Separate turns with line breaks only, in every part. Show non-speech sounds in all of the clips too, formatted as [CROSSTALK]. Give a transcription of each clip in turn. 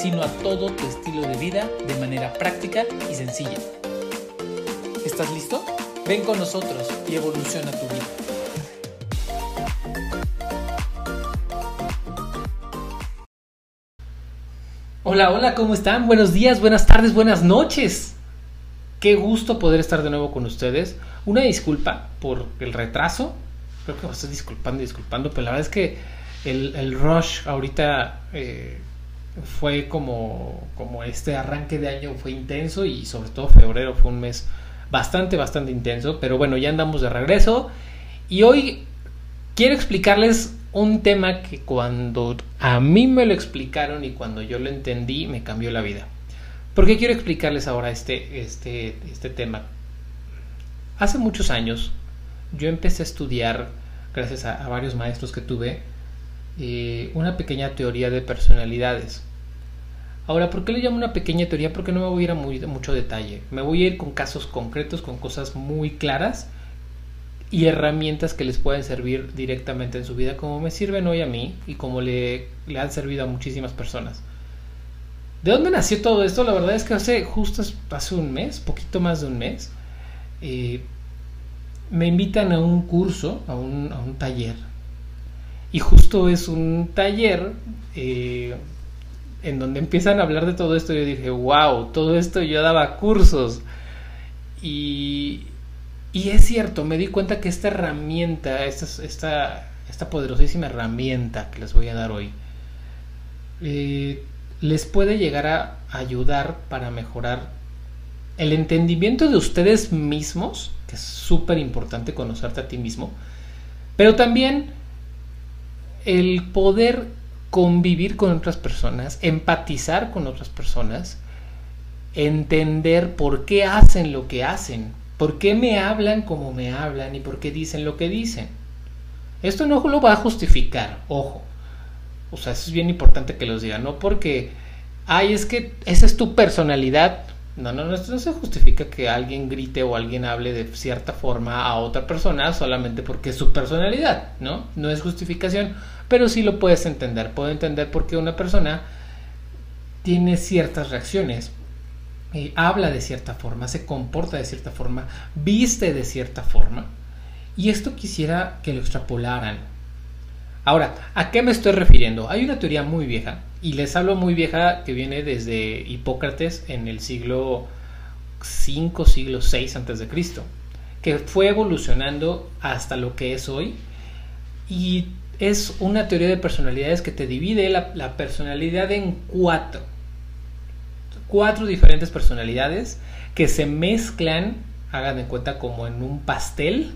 sino a todo tu estilo de vida de manera práctica y sencilla. ¿Estás listo? Ven con nosotros y evoluciona tu vida. Hola, hola, ¿cómo están? Buenos días, buenas tardes, buenas noches. Qué gusto poder estar de nuevo con ustedes. Una disculpa por el retraso. Creo que me estoy disculpando disculpando, pero la verdad es que el, rush ahorita eh, fue como, como este arranque de año fue intenso y sobre todo febrero fue un mes bastante, bastante intenso. Pero bueno, ya andamos de regreso. Y hoy quiero explicarles un tema que cuando a mí me lo explicaron y cuando yo lo entendí me cambió la vida. ¿Por qué quiero explicarles ahora este, este, este tema? Hace muchos años yo empecé a estudiar, gracias a, varios maestros que tuve, eh, una pequeña teoría de personalidades. Ahora, ¿por qué le llamo una pequeña teoría? Porque no me voy a ir a mucho detalle. Me voy a ir con casos concretos, con cosas muy claras y herramientas que les pueden servir directamente en su vida, como me sirven hoy a mí y como le, han servido a muchísimas personas. ¿De dónde nació todo esto? La verdad es que hace justo hace un mes, poquito más de un mes, eh, me invitan a un curso, a un, taller. Y justo es un taller eh, en donde empiezan a hablar de todo esto. Yo dije, wow, todo esto yo daba cursos. Y, y es cierto, me di cuenta que esta herramienta, esta, esta, esta poderosísima herramienta que les voy a dar hoy, eh, les puede llegar a ayudar para mejorar el entendimiento de ustedes mismos, que es súper importante conocerte a ti mismo, pero también el poder convivir con otras personas, empatizar con otras personas, entender por qué hacen lo que hacen, ¿Por qué me hablan como me hablan y por qué dicen lo que dicen? Esto no lo va a justificar, ojo. O sea, eso es bien importante que los diga, no porque, ay, es que esa es tu personalidad. No, no, no, no se justifica que alguien grite o alguien hable de cierta forma a otra persona solamente porque es su personalidad, ¿no? No es justificación, pero sí lo puedes entender. Puedo entender por qué una persona tiene ciertas reacciones eh, habla de cierta forma, se comporta de cierta forma, viste de cierta forma. Y esto quisiera que lo extrapolaran. Ahora, ¿a qué me estoy refiriendo? Hay una teoría muy vieja, y les hablo muy vieja que viene desde Hipócrates en el siglo 5, siglo 6 antes de Cristo, que fue evolucionando hasta lo que es hoy. Y es una teoría de personalidades que te divide la personalidad en cuatro cuatro diferentes personalidades que se mezclan, hagan de cuenta como en un pastel,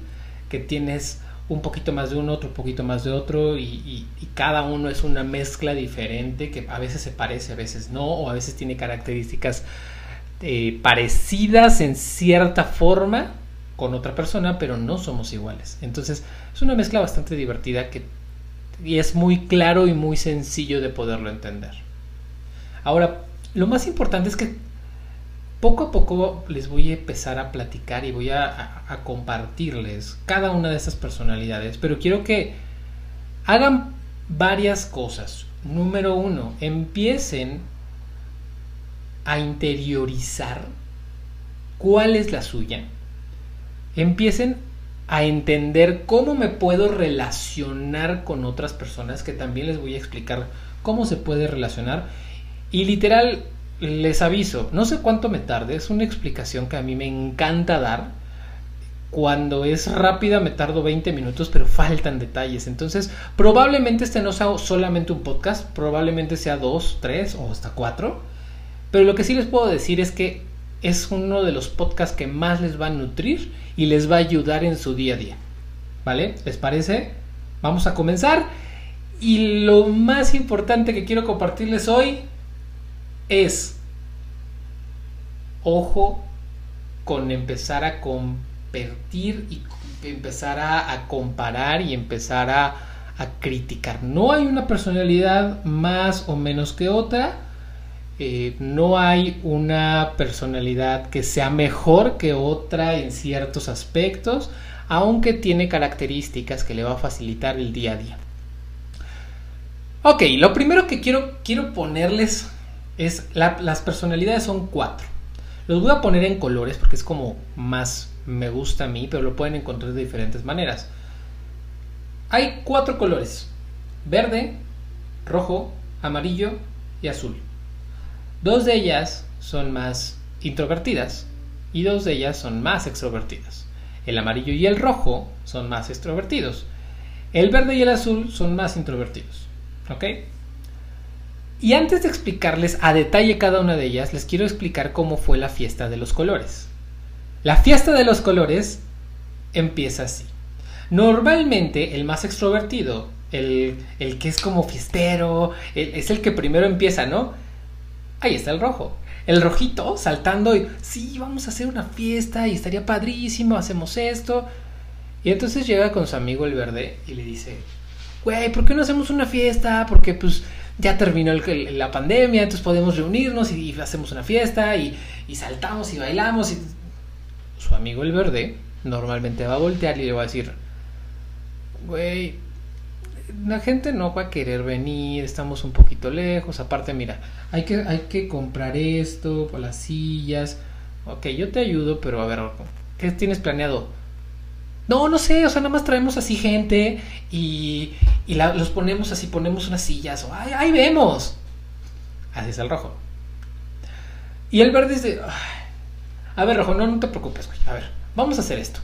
que tienes un poquito más de uno, otro poquito más de otro, y, cada uno es una mezcla diferente que a veces se parece, a veces no, o a veces tiene características eh, parecidas en cierta forma con otra persona, pero no somos iguales. Entonces es una mezcla bastante divertida que, y es muy claro y muy sencillo de poderlo entender. Ahora, lo más importante es que poco a poco les voy a empezar a platicar y voy a, compartirles cada una de esas personalidades, pero quiero que hagan varias cosas. Número uno, empiecen a interiorizar cuál es la suya. Empiecen a entender cómo me puedo relacionar con otras personas, que también les voy a explicar cómo se puede relacionar y literal, les aviso, no sé cuánto me tarde, es una explicación que a mí me encanta dar. Cuando es rápida me tardo 20 minutos, pero faltan detalles. Entonces, probablemente este no sea solamente un podcast, probablemente sea dos, tres o hasta cuatro. Pero lo que sí les puedo decir es que es uno de los podcasts que más les va a nutrir y les va a ayudar en su día a día. ¿Vale? ¿Les parece? Vamos a comenzar. Y lo más importante que quiero compartirles hoy es, ojo con empezar a competir y empezar a, comparar y empezar a, criticar. No hay una personalidad más o menos que otra. Eh, no hay una personalidad que sea mejor que otra en ciertos aspectos, aunque tiene características que le va a facilitar el día a día. Ok, lo primero que quiero, quiero ponerles es las personalidades son cuatro. Los voy a poner en colores porque es como más me gusta a mí, pero lo pueden encontrar de diferentes maneras. Hay cuatro colores. Verde, rojo, amarillo y azul. Dos de ellas son más introvertidas y dos de ellas son más extrovertidas. El amarillo y el rojo son más extrovertidos. El verde y el azul son más introvertidos. ¿Ok? Y antes de explicarles a detalle cada una de ellas, les quiero explicar cómo fue la fiesta de los colores. La fiesta de los colores empieza así. Normalmente el más extrovertido, el, que es como fiestero, es el que primero empieza, ¿no? Ahí está el rojo. El rojito saltando y, sí, vamos a hacer una fiesta y estaría padrísimo, hacemos esto. Y entonces llega con su amigo el verde y le dice, güey, ¿por qué no hacemos una fiesta? Porque pues ya terminó la pandemia, entonces podemos reunirnos y, hacemos una fiesta y, saltamos y bailamos. Y... Su amigo el verde normalmente va a voltear y le va a decir, güey, la gente no va a querer venir, estamos un poquito lejos, aparte mira, hay que, hay que comprar esto, las sillas, ok, yo te ayudo, pero a ver, ¿qué tienes planeado? No, no sé, o sea, nada más traemos así gente y, y los ponemos así, ponemos unas sillas, o ahí vemos. Así es el rojo. Y el verde dice, a ver, rojo, no, no te preocupes, güey, a ver, vamos a hacer esto.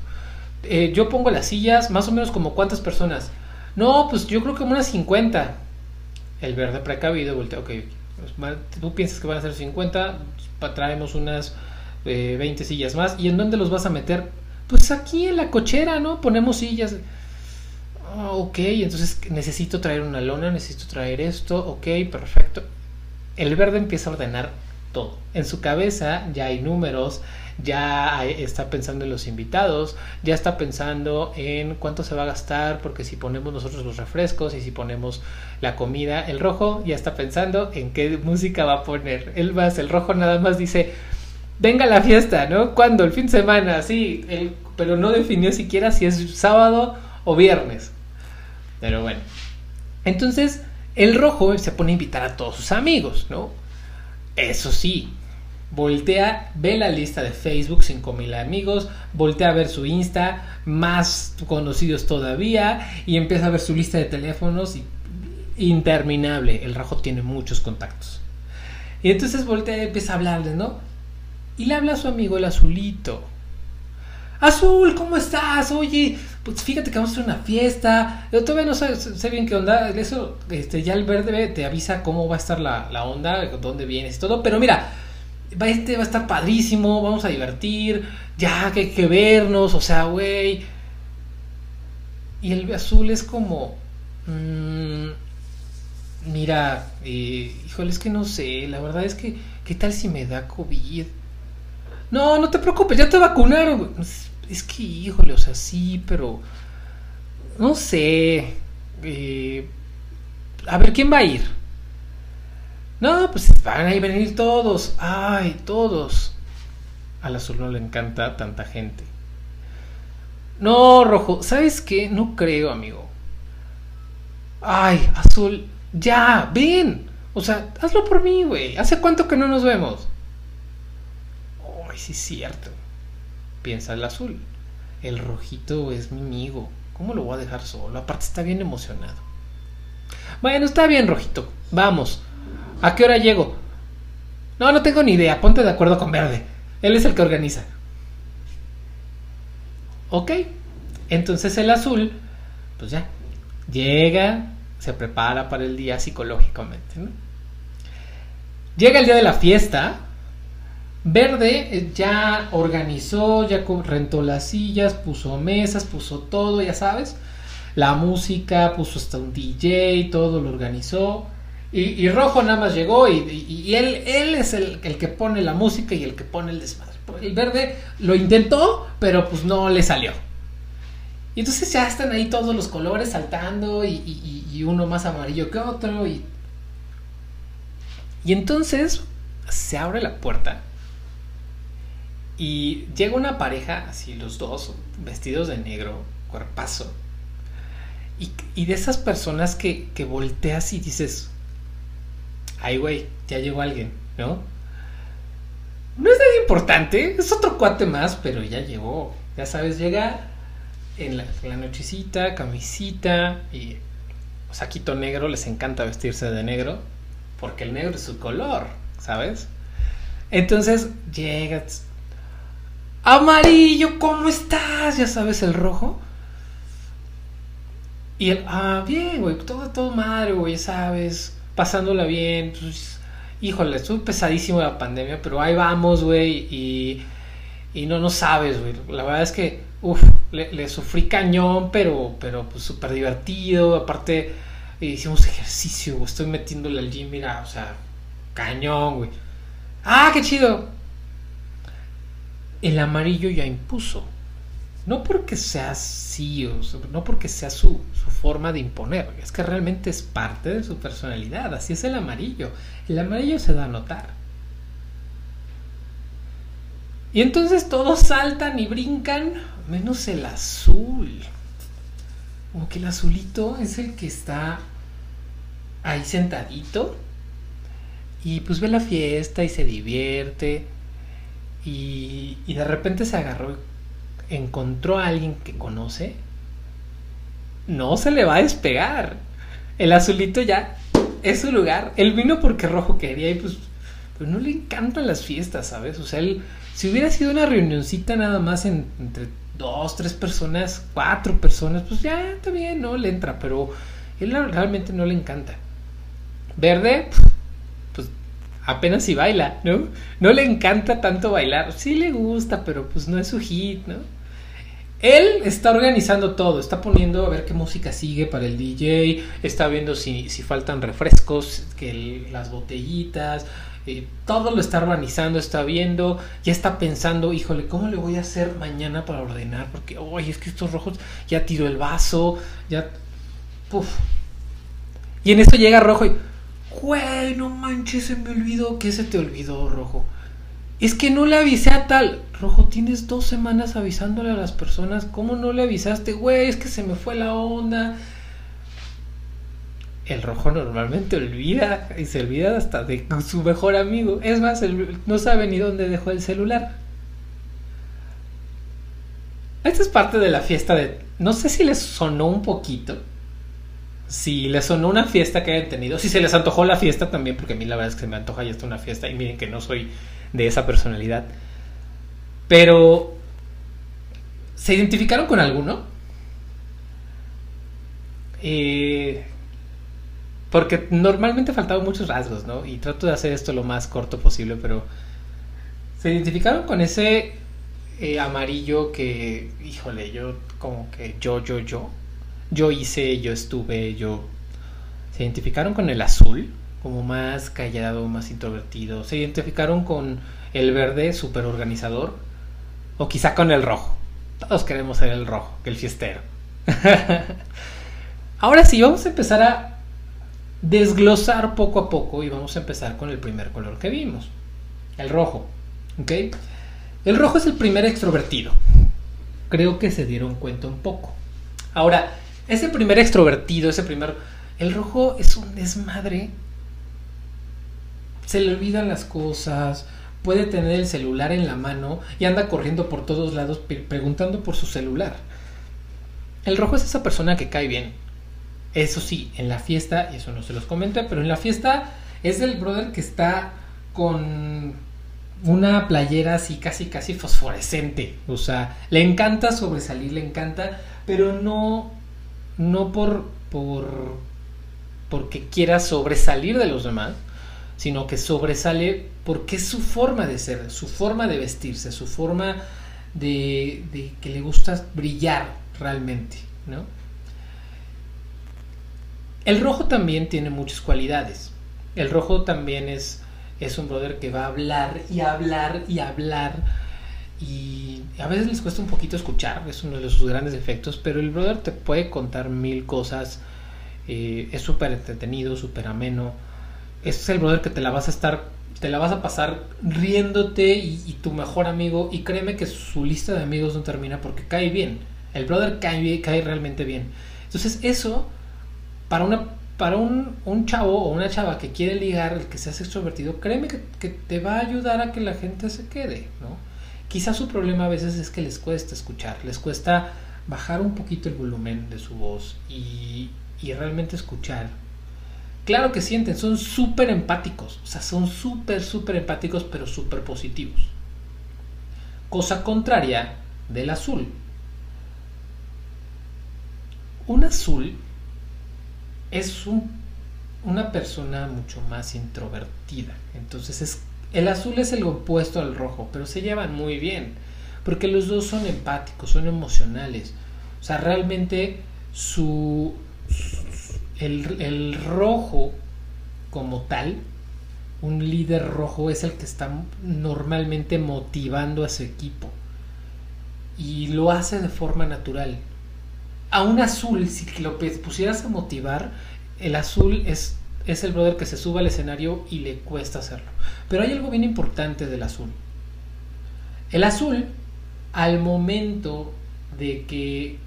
Eh, yo pongo las sillas, más o menos como cuántas personas. No, pues yo creo que unas 50. El verde precavido voltea, ok, pues, tú piensas que van a ser 50, traemos unas 20 eh, sillas más. ¿Y en dónde los vas a meter? Pues aquí en la cochera, ¿no? Ponemos sillas. Ah, ok, entonces necesito traer una lona, necesito traer esto, ok, perfecto. El verde empieza a ordenar todo. En su cabeza ya hay números, ya está pensando en los invitados, ya está pensando en cuánto se va a gastar, porque si ponemos nosotros los refrescos y si ponemos la comida, el rojo ya está pensando en qué música va a poner. El más, el rojo nada más dice, venga la fiesta, ¿no? ¿Cuándo? El fin de semana, sí, pero no definió siquiera si es sábado o viernes. Pero bueno. Entonces, el rojo se pone a invitar a todos sus amigos, ¿no? Eso sí, voltea, ve la lista de Facebook, 5000 amigos, voltea a ver su Insta, más conocidos todavía, y empieza a ver su lista de teléfonos interminable. El rojo tiene muchos contactos. Y entonces voltea y empieza a hablarle, ¿no? Y le habla a su amigo el azulito. Azul, ¿cómo estás? Oye, pues fíjate que vamos a hacer una fiesta. Yo todavía no sé, bien qué onda. Eso, este, ya el verde te avisa cómo va a estar la, la onda, dónde vienes y todo. Pero mira, va, este va a estar padrísimo, vamos a divertir. Ya que hay que vernos, o sea, güey. Y el azul es como. Mmm, mira, eh, híjole, es que no sé. La verdad es que, ¿qué tal si me da COVID? No, no te preocupes, ya te vacunaron. Es que, híjole, o sea, sí, pero... No sé. Eh, a ver, ¿quién va a ir? No, pues van a venir todos. Ay, todos. Al azul no le encanta tanta gente. No, rojo, ¿sabes qué? No creo, amigo. Ay, azul, ya, ven. O sea, hazlo por mí, güey. ¿Hace cuánto que no nos vemos? Ay, sí es cierto. Piensa el azul. El rojito es mi amigo. ¿Cómo lo voy a dejar solo? Aparte está bien emocionado. Bueno, está bien, rojito. Vamos. ¿A qué hora llego? No, no tengo ni idea. Ponte de acuerdo con verde. Él es el que organiza. Ok. Entonces el azul, pues ya, llega, se prepara para el día psicológicamente. ¿no? Llega el día de la fiesta Verde eh, ya organizó, ya rentó las sillas, puso mesas, puso todo, ya sabes. La música, puso hasta un DJ, todo lo organizó. Y, Rojo nada más llegó y, él, es el, el, que pone la música y el que pone el desmadre. El verde lo intentó, pero pues no le salió. Y entonces ya están ahí todos los colores saltando y, uno más amarillo que otro. Y, y entonces se abre la puerta y llega una pareja, así los dos, vestidos de negro, cuerpazo. Y, de esas personas que, que volteas y dices, ay güey, ya llegó alguien, ¿no? No es nada importante, es otro cuate más, pero ya llegó. Ya sabes, llega en la, nochecita, camisita y saquito negro, les encanta vestirse de negro, porque el negro es su color, ¿sabes? Entonces llegas, amarillo, ¿cómo estás? Ya sabes, el rojo. Y él, ah, bien, güey, todo, todo madre, güey, sabes, pasándola bien. Pues, híjole, estuvo pesadísimo la pandemia, pero ahí vamos, güey, y, y no, no sabes, güey. La verdad es que, uff, le, sufrí cañón, pero, pero pues súper divertido. Aparte, hicimos ejercicio, estoy metiéndole al gym, mira, o sea, cañón, güey. Ah, qué chido. El amarillo ya impuso. No porque sea así, o no porque sea su, su forma de imponer, es que realmente es parte de su personalidad, así es el amarillo. El amarillo se da a notar. Y entonces todos saltan y brincan, menos el azul. Como que el azulito es el que está ahí sentadito y pues ve la fiesta y se divierte y, y de repente se agarró, encontró a alguien que conoce, no se le va a despegar. El azulito ya es su lugar. Él vino porque rojo quería y pues, pues no le encantan las fiestas, ¿sabes? O sea, él si hubiera sido una reunioncita nada más entre dos, tres personas, cuatro personas, pues ya está bien, ¿no? Le entra, pero él realmente no le encanta. Verde, apenas si baila, ¿no? No le encanta tanto bailar. Sí le gusta, pero pues no es su hit, ¿no? Él está organizando todo, está poniendo a ver qué música sigue para el DJ, está viendo si, si faltan refrescos, que las botellitas, eh, todo lo está organizando, está viendo, ya está pensando, híjole, ¿cómo le voy a hacer mañana para ordenar? Porque, oye, es que estos rojos ya tiró el vaso, ya... Puf. Y en esto llega rojo y, güey, no manches, se me olvidó. ¿Qué se te olvidó, rojo? Es que no le avisé a tal. Rojo, tienes dos semanas avisándole a las personas. ¿Cómo no le avisaste? Güey, es que se me fue la onda el rojo normalmente olvida y se olvida hasta de su mejor amigo. Es más, no sabe ni dónde dejó el celular. Esta es parte de la fiesta de... No sé si les sonó un poquito. Si les sonó una fiesta que hayan tenido. Si se les antojó la fiesta también, porque a mí la verdad es que se me antoja ya está una fiesta. Y miren que no soy de esa personalidad. Pero... ¿Se identificaron con alguno? Eh, porque normalmente faltaban muchos rasgos, ¿no? Y trato de hacer esto lo más corto posible, pero se identificaron con ese eh, amarillo que, híjole, yo como que yo, yo, yo, yo hice, yo estuve, yo... Se identificaron con el azul, como más callado, más introvertido. Se identificaron con el verde, súper organizador. O quizá con el rojo. Todos queremos ser el rojo, que el fiestero. [LAUGHS] Ahora sí, vamos a empezar a desglosar poco a poco y vamos a empezar con el primer color que vimos, el rojo. ¿Ok? El rojo es el primer extrovertido. Creo que se dieron cuenta un poco. Ahora, ese primer extrovertido, ese primer... El rojo es un desmadre. Se le olvidan las cosas, puede tener el celular en la mano y anda corriendo por todos lados preguntando por su celular. El rojo es esa persona que cae bien, eso sí, en la fiesta, y eso no se los comenté, pero en la fiesta es el brother que está con una playera así casi casi fosforescente. O sea, le encanta sobresalir, le encanta, pero no, no por, por porque quiera sobresalir de los demás, sino que sobresale porque es su forma de ser, su forma de vestirse, su forma de, que le gusta brillar realmente, ¿no? El rojo también tiene muchas cualidades. El rojo también es, es un brother que va a hablar y hablar y hablar y a veces les cuesta un poquito escuchar, es uno de sus grandes defectos, pero el brother te puede contar mil cosas, eh, es súper entretenido, súper ameno, es el brother que te la vas a estar, te la vas a pasar riéndote y, tu mejor amigo, y créeme que su lista de amigos no termina porque cae bien, el brother cae, cae realmente bien. Entonces eso, para una para un, un, chavo o una chava que quiere ligar, el que seas extrovertido, créeme que, que, te va a ayudar a que la gente se quede, ¿no? Quizás su problema a veces es que les cuesta escuchar, les cuesta bajar un poquito el volumen de su voz y, realmente escuchar. Claro que sienten, son súper empáticos, o sea, son súper, súper empáticos, pero súper positivos. Cosa contraria del azul. Un azul es una persona mucho más introvertida, entonces es el azul es el opuesto al rojo, pero se llevan muy bien, porque los dos son empáticos, son emocionales. O sea, realmente su, el, rojo como tal, un líder rojo es el que está normalmente motivando a su equipo y lo hace de forma natural. A un azul, si lo pusieras a motivar, el azul es es el brother que se sube al escenario y le cuesta hacerlo. Pero hay algo bien importante del azul. El azul, al momento de que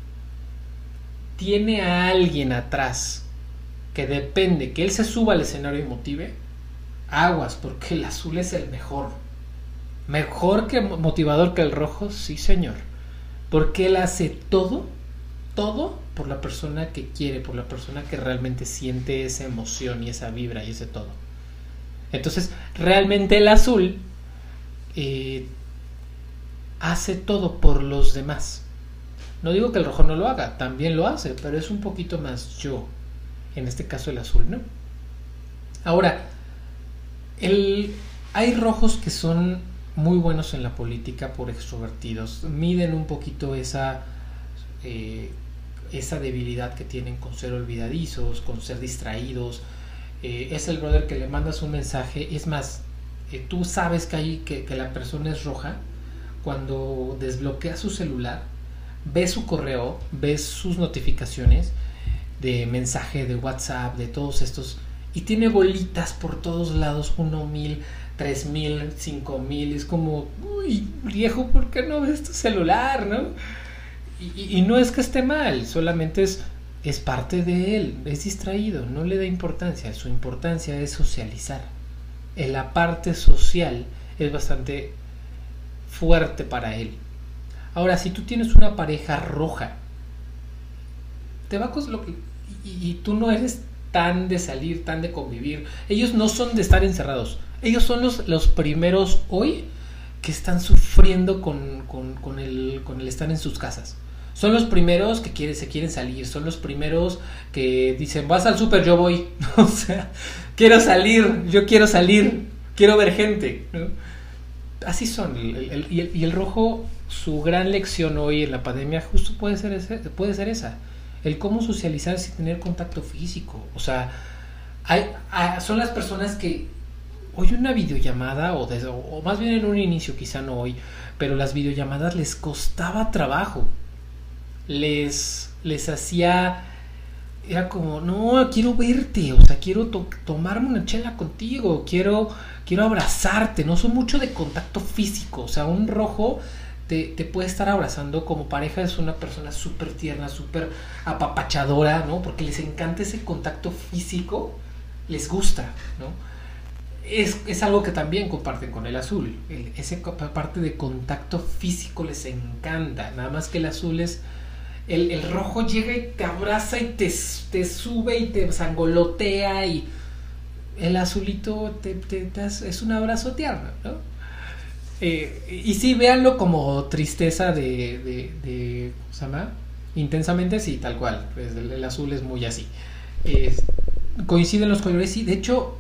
tiene a alguien atrás que depende que él se suba al escenario y motive, aguas, porque el azul es el mejor. Mejor que motivador que el rojo, sí señor. Porque él hace todo, todo por la persona que quiere, por la persona que realmente siente esa emoción y esa vibra y ese todo. Entonces, realmente el azul eh, hace todo por los demás. No digo que el rojo no lo haga, también lo hace, pero es un poquito más yo. En este caso el azul, ¿no? Ahora, el, hay rojos que son muy buenos en la política por extrovertidos. Miden un poquito esa eh, esa debilidad que tienen con ser olvidadizos, con ser distraídos. Eh, es el brother que le mandas un mensaje. Es más, eh, tú sabes que, hay, que, la persona es roja cuando desbloquea su celular, ve su correo, ve sus notificaciones de mensaje, de WhatsApp, de todos estos. Y tiene bolitas por todos lados, uno mil, tres mil, cinco mil. Es como, uy, viejo, ¿por qué no ves tu celular, no? Y, no es que esté mal, solamente es, es parte de él, es distraído, no le da importancia, su importancia es socializar. En la parte social es bastante fuerte para él. Ahora, si tú tienes una pareja roja, te va a lo y, y tú no eres tan de salir, tan de convivir. Ellos no son de estar encerrados. Ellos son los, los primeros hoy que están sufriendo con, con, con, el, con el estar en sus casas son los primeros que quieren, se quieren salir, son los primeros que dicen, vas al súper, yo voy, [LAUGHS] o sea, quiero salir, yo quiero salir, quiero ver gente. Así son, y, el, rojo, su gran lección hoy en la pandemia justo puede ser, puede ser esa, el cómo socializar sin tener contacto físico, o sea, hay, son las personas que hoy una videollamada, o, o más bien en un inicio, quizá no hoy, pero las videollamadas les costaba trabajo les, les hacía, era como, no, quiero verte, o sea, quiero tomarme una chela contigo, quiero, quiero abrazarte, no son mucho de contacto físico, o sea, un rojo te, te puede estar abrazando como pareja, es una persona súper tierna, súper apapachadora, ¿no? Porque les encanta ese contacto físico, les gusta, ¿no? Es, es, algo que también comparten con el azul. ese parte de contacto físico les encanta. Nada más que el azul es el, rojo llega y te abraza y te, te, sube y te sangolotea y el azulito te, es un abrazo tierno, ¿no? Eh, y sí, véanlo como tristeza de, de, ¿cómo se llama? Intensamente, sí, tal cual. Pues el, azul es muy así. coinciden los colores y de hecho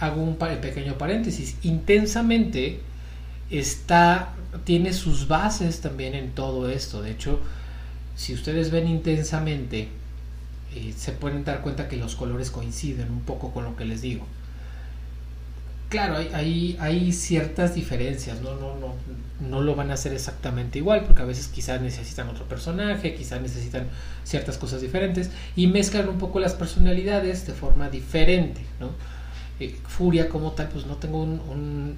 hago un pequeño paréntesis. Intensamente está, tiene sus bases también en todo esto. De hecho, si ustedes ven intensamente, eh, se pueden dar cuenta que los colores coinciden un poco con lo que les digo. claro, hay, hay, ciertas diferencias, ¿no? No, no, no lo van a hacer exactamente igual, porque a veces quizás necesitan otro personaje, quizás necesitan ciertas cosas diferentes, y mezclan un poco las personalidades de forma diferente, ¿no? Eh, furia como tal, pues no tengo un,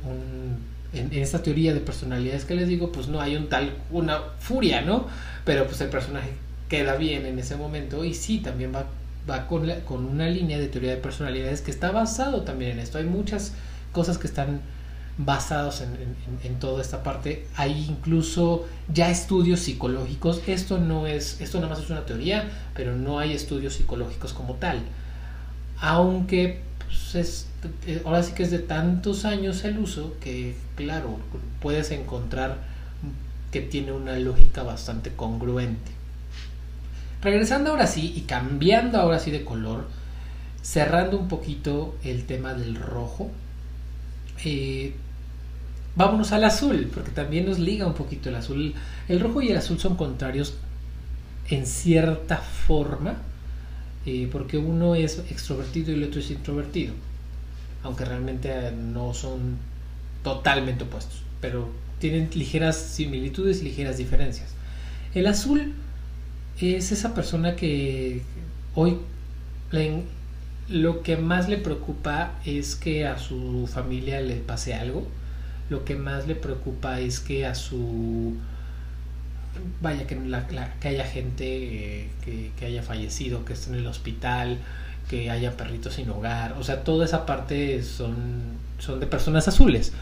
en, esta teoría de personalidades que les digo, pues no hay un tal, una furia, ¿no? Pero pues el personaje queda bien en ese momento y sí, también va, va con, con una línea de teoría de personalidades que está basado también en esto. Hay muchas cosas que están basados en, toda esta parte. Hay incluso ya estudios psicológicos. Esto no es, esto nada más es una teoría, pero no hay estudios psicológicos como tal. Aunque pues, eh, ahora sí que es de tantos años el uso que, claro, puedes encontrar que tiene una lógica bastante congruente. Regresando ahora sí y cambiando ahora sí de color, cerrando un poquito el tema del rojo, eh, vámonos al azul, porque también nos liga un poquito el azul. El rojo y el azul son contrarios en cierta forma, eh, porque uno es extrovertido y el otro es introvertido, aunque realmente no son totalmente opuestos, pero tienen ligeras similitudes y ligeras diferencias. El azul es esa persona que hoy lo que más le preocupa es que a su familia le pase algo. Lo que más le preocupa es que a su vaya que, que haya gente que, que, haya fallecido, que esté en el hospital, que haya perritos sin hogar, o sea, toda esa parte son, son de personas azules,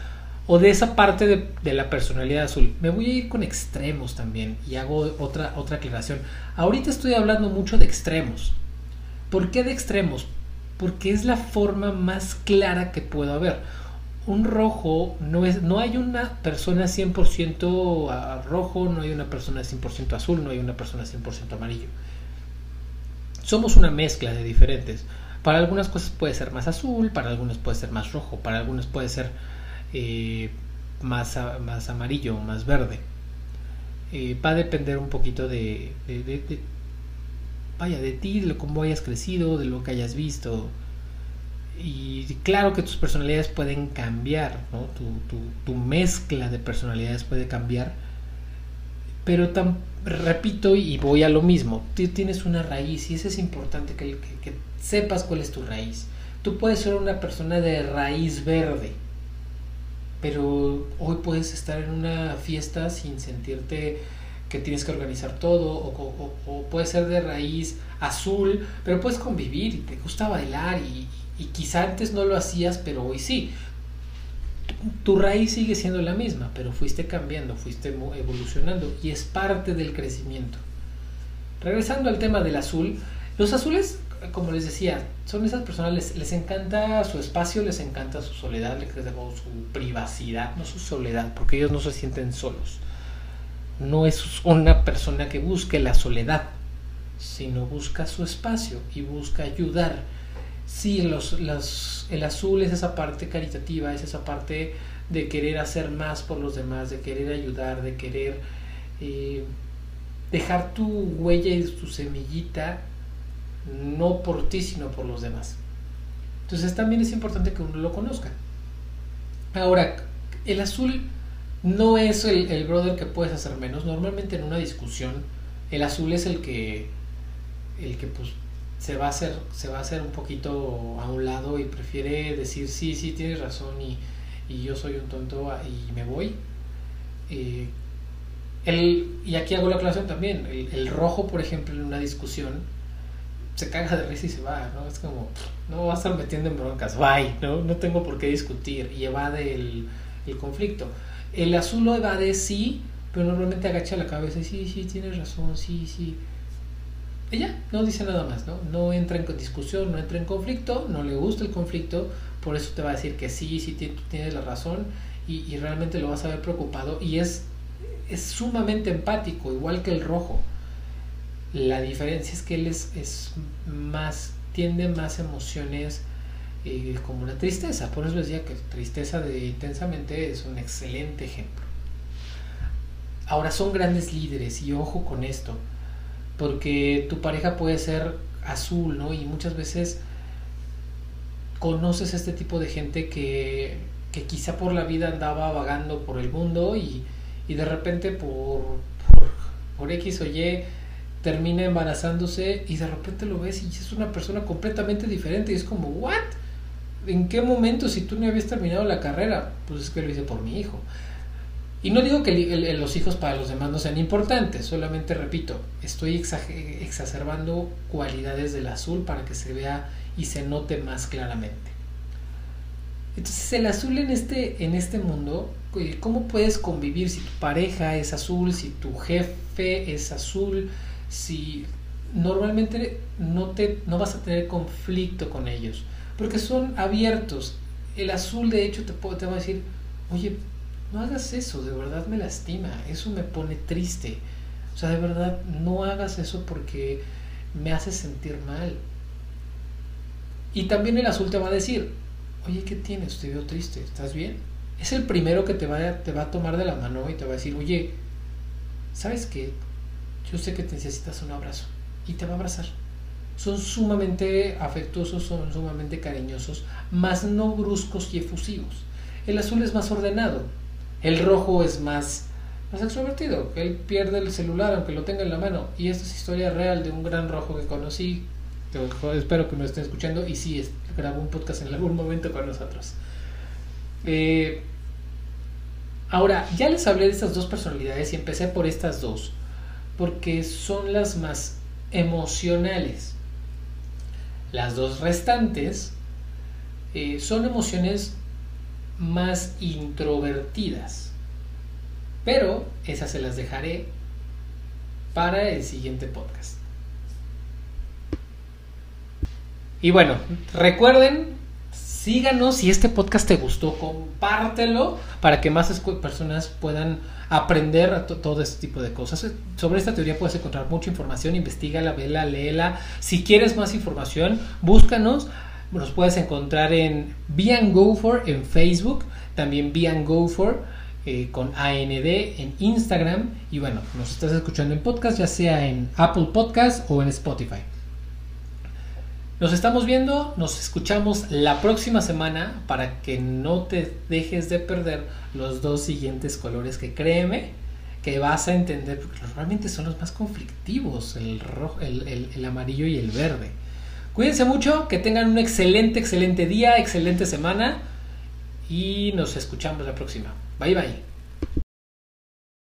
o de esa parte de, de, la personalidad azul. Me voy a ir con extremos también y hago otra, otra aclaración. Ahorita estoy hablando mucho de extremos. ¿Por qué de extremos? porque es la forma más clara que puedo haber. Un rojo no es, no hay una persona 100% rojo, no hay una persona 100% azul, no hay una persona 100% amarillo. Somos una mezcla de diferentes. Para algunas cosas puede ser más azul, para algunas puede ser más rojo, para algunas puede ser eh, más, más amarillo más verde. Eh, va a depender un poquito de, vaya, de ti, de cómo hayas crecido, de lo que hayas visto. Y claro que tus personalidades pueden cambiar, ¿no? tu, mezcla de personalidades puede cambiar. Pero repito y voy a lo mismo, tú tienes una raíz y eso es importante que, sepas cuál es tu raíz. Tú puedes ser una persona de raíz verde, pero hoy puedes estar en una fiesta sin sentirte que tienes que organizar todo, o, puede ser de raíz azul, pero puedes convivir y te gusta bailar y, quizá antes no lo hacías, pero hoy sí. Tu, raíz sigue siendo la misma, pero fuiste cambiando, fuiste evolucionando y es parte del crecimiento. Regresando al tema del azul, los azules, como les decía, son esas personas, les, les encanta su espacio, les encanta su soledad, les encanta su privacidad, no su soledad, porque ellos no se sienten solos no es una persona que busque la soledad, sino busca su espacio y busca ayudar. Sí, los, el azul es esa parte caritativa, es esa parte de querer hacer más por los demás, de querer ayudar, de querer eh, dejar tu huella y tu semillita, no por ti, sino por los demás. Entonces también es importante que uno lo conozca. Ahora, el azul no es el, brother que puedes hacer menos. Normalmente en una discusión el azul es el que el que pues se va a hacer se va a hacer un poquito a un lado y prefiere decir sí sí tienes razón y, yo soy un tonto y me voy eh, y aquí hago la aclaración también el, rojo por ejemplo en una discusión se caga de risa y se va no es como no va a estar metiendo en broncas bye no no tengo por qué discutir y evade el, el conflicto. El azul lo evade, sí, pero normalmente agacha la cabeza y sí, sí, tienes razón, sí, sí. Ella no dice nada más, ¿no? No entra en discusión, no entra en conflicto, no le gusta el conflicto, por eso te va a decir que sí, sí, tú tienes la razón y, realmente lo vas a ver preocupado y es, es sumamente empático, igual que el rojo. La diferencia es que él es, es más, tiende más emociones eh, como la tristeza. Por eso decía que tristeza de intensamente es un excelente ejemplo. Ahora son grandes líderes y ojo con esto, porque tu pareja puede ser azul, ¿no? Y muchas veces conoces este tipo de gente que, que quizá por la vida andaba vagando por el mundo y, y de repente por, por, por X o Y termina embarazándose y de repente lo ves y es una persona completamente diferente y es como, ¿what? ¿En qué momento si tú no habías terminado la carrera? Pues es que lo hice por mi hijo. Y no digo que los hijos para los demás no sean importantes, solamente repito, estoy exacerbando cualidades del azul para que se vea y se note más claramente. Entonces el azul en este, en este mundo, ¿cómo puedes convivir si tu pareja es azul, si tu jefe es azul, si normalmente no, te, no vas a tener conflicto con ellos? Porque son abiertos. El azul de hecho te, te va a decir, oye, no hagas eso, de verdad me lastima, eso me pone triste. O sea, de verdad, no hagas eso porque me hace sentir mal. Y también el azul te va a decir, oye, ¿qué tienes? Te veo triste, ¿estás bien? Es el primero que te va, a, te va a tomar de la mano y te va a decir, oye, ¿sabes qué? Yo sé que te necesitas un abrazo. Y te va a abrazar. Son sumamente afectuosos, son sumamente cariñosos, más no bruscos y efusivos. El azul es más ordenado, el rojo es más, más extrovertido. Él pierde el celular aunque lo tenga en la mano. Y esta es historia real de un gran rojo que conocí. espero que me estén escuchando. Y sí, grabó un podcast en algún momento con nosotros. Eh, ahora, ya les hablé de estas dos personalidades y empecé por estas dos. Porque son las más emocionales. Las dos restantes eh, son emociones más introvertidas. Pero esas se las dejaré para el siguiente podcast. Y bueno, recuerden, síganos si este podcast te gustó, compártelo para que más personas puedan aprender todo este tipo de cosas. Sobre esta teoría puedes encontrar mucha información, investigala, vela, léela. Si quieres más información, búscanos nos puedes encontrar en Be Go For en Facebook, también Be Go For eh, con AND en Instagram y bueno, nos estás escuchando en podcast, ya sea en Apple Podcast o en Spotify. Nos estamos viendo, nos escuchamos la próxima semana para que no te dejes de perder los dos siguientes colores que créeme que vas a entender porque realmente son los más conflictivos, el, rojo, el amarillo y el verde. Cuídense mucho, que tengan un excelente, excelente día, excelente semana y nos escuchamos la próxima. Bye bye.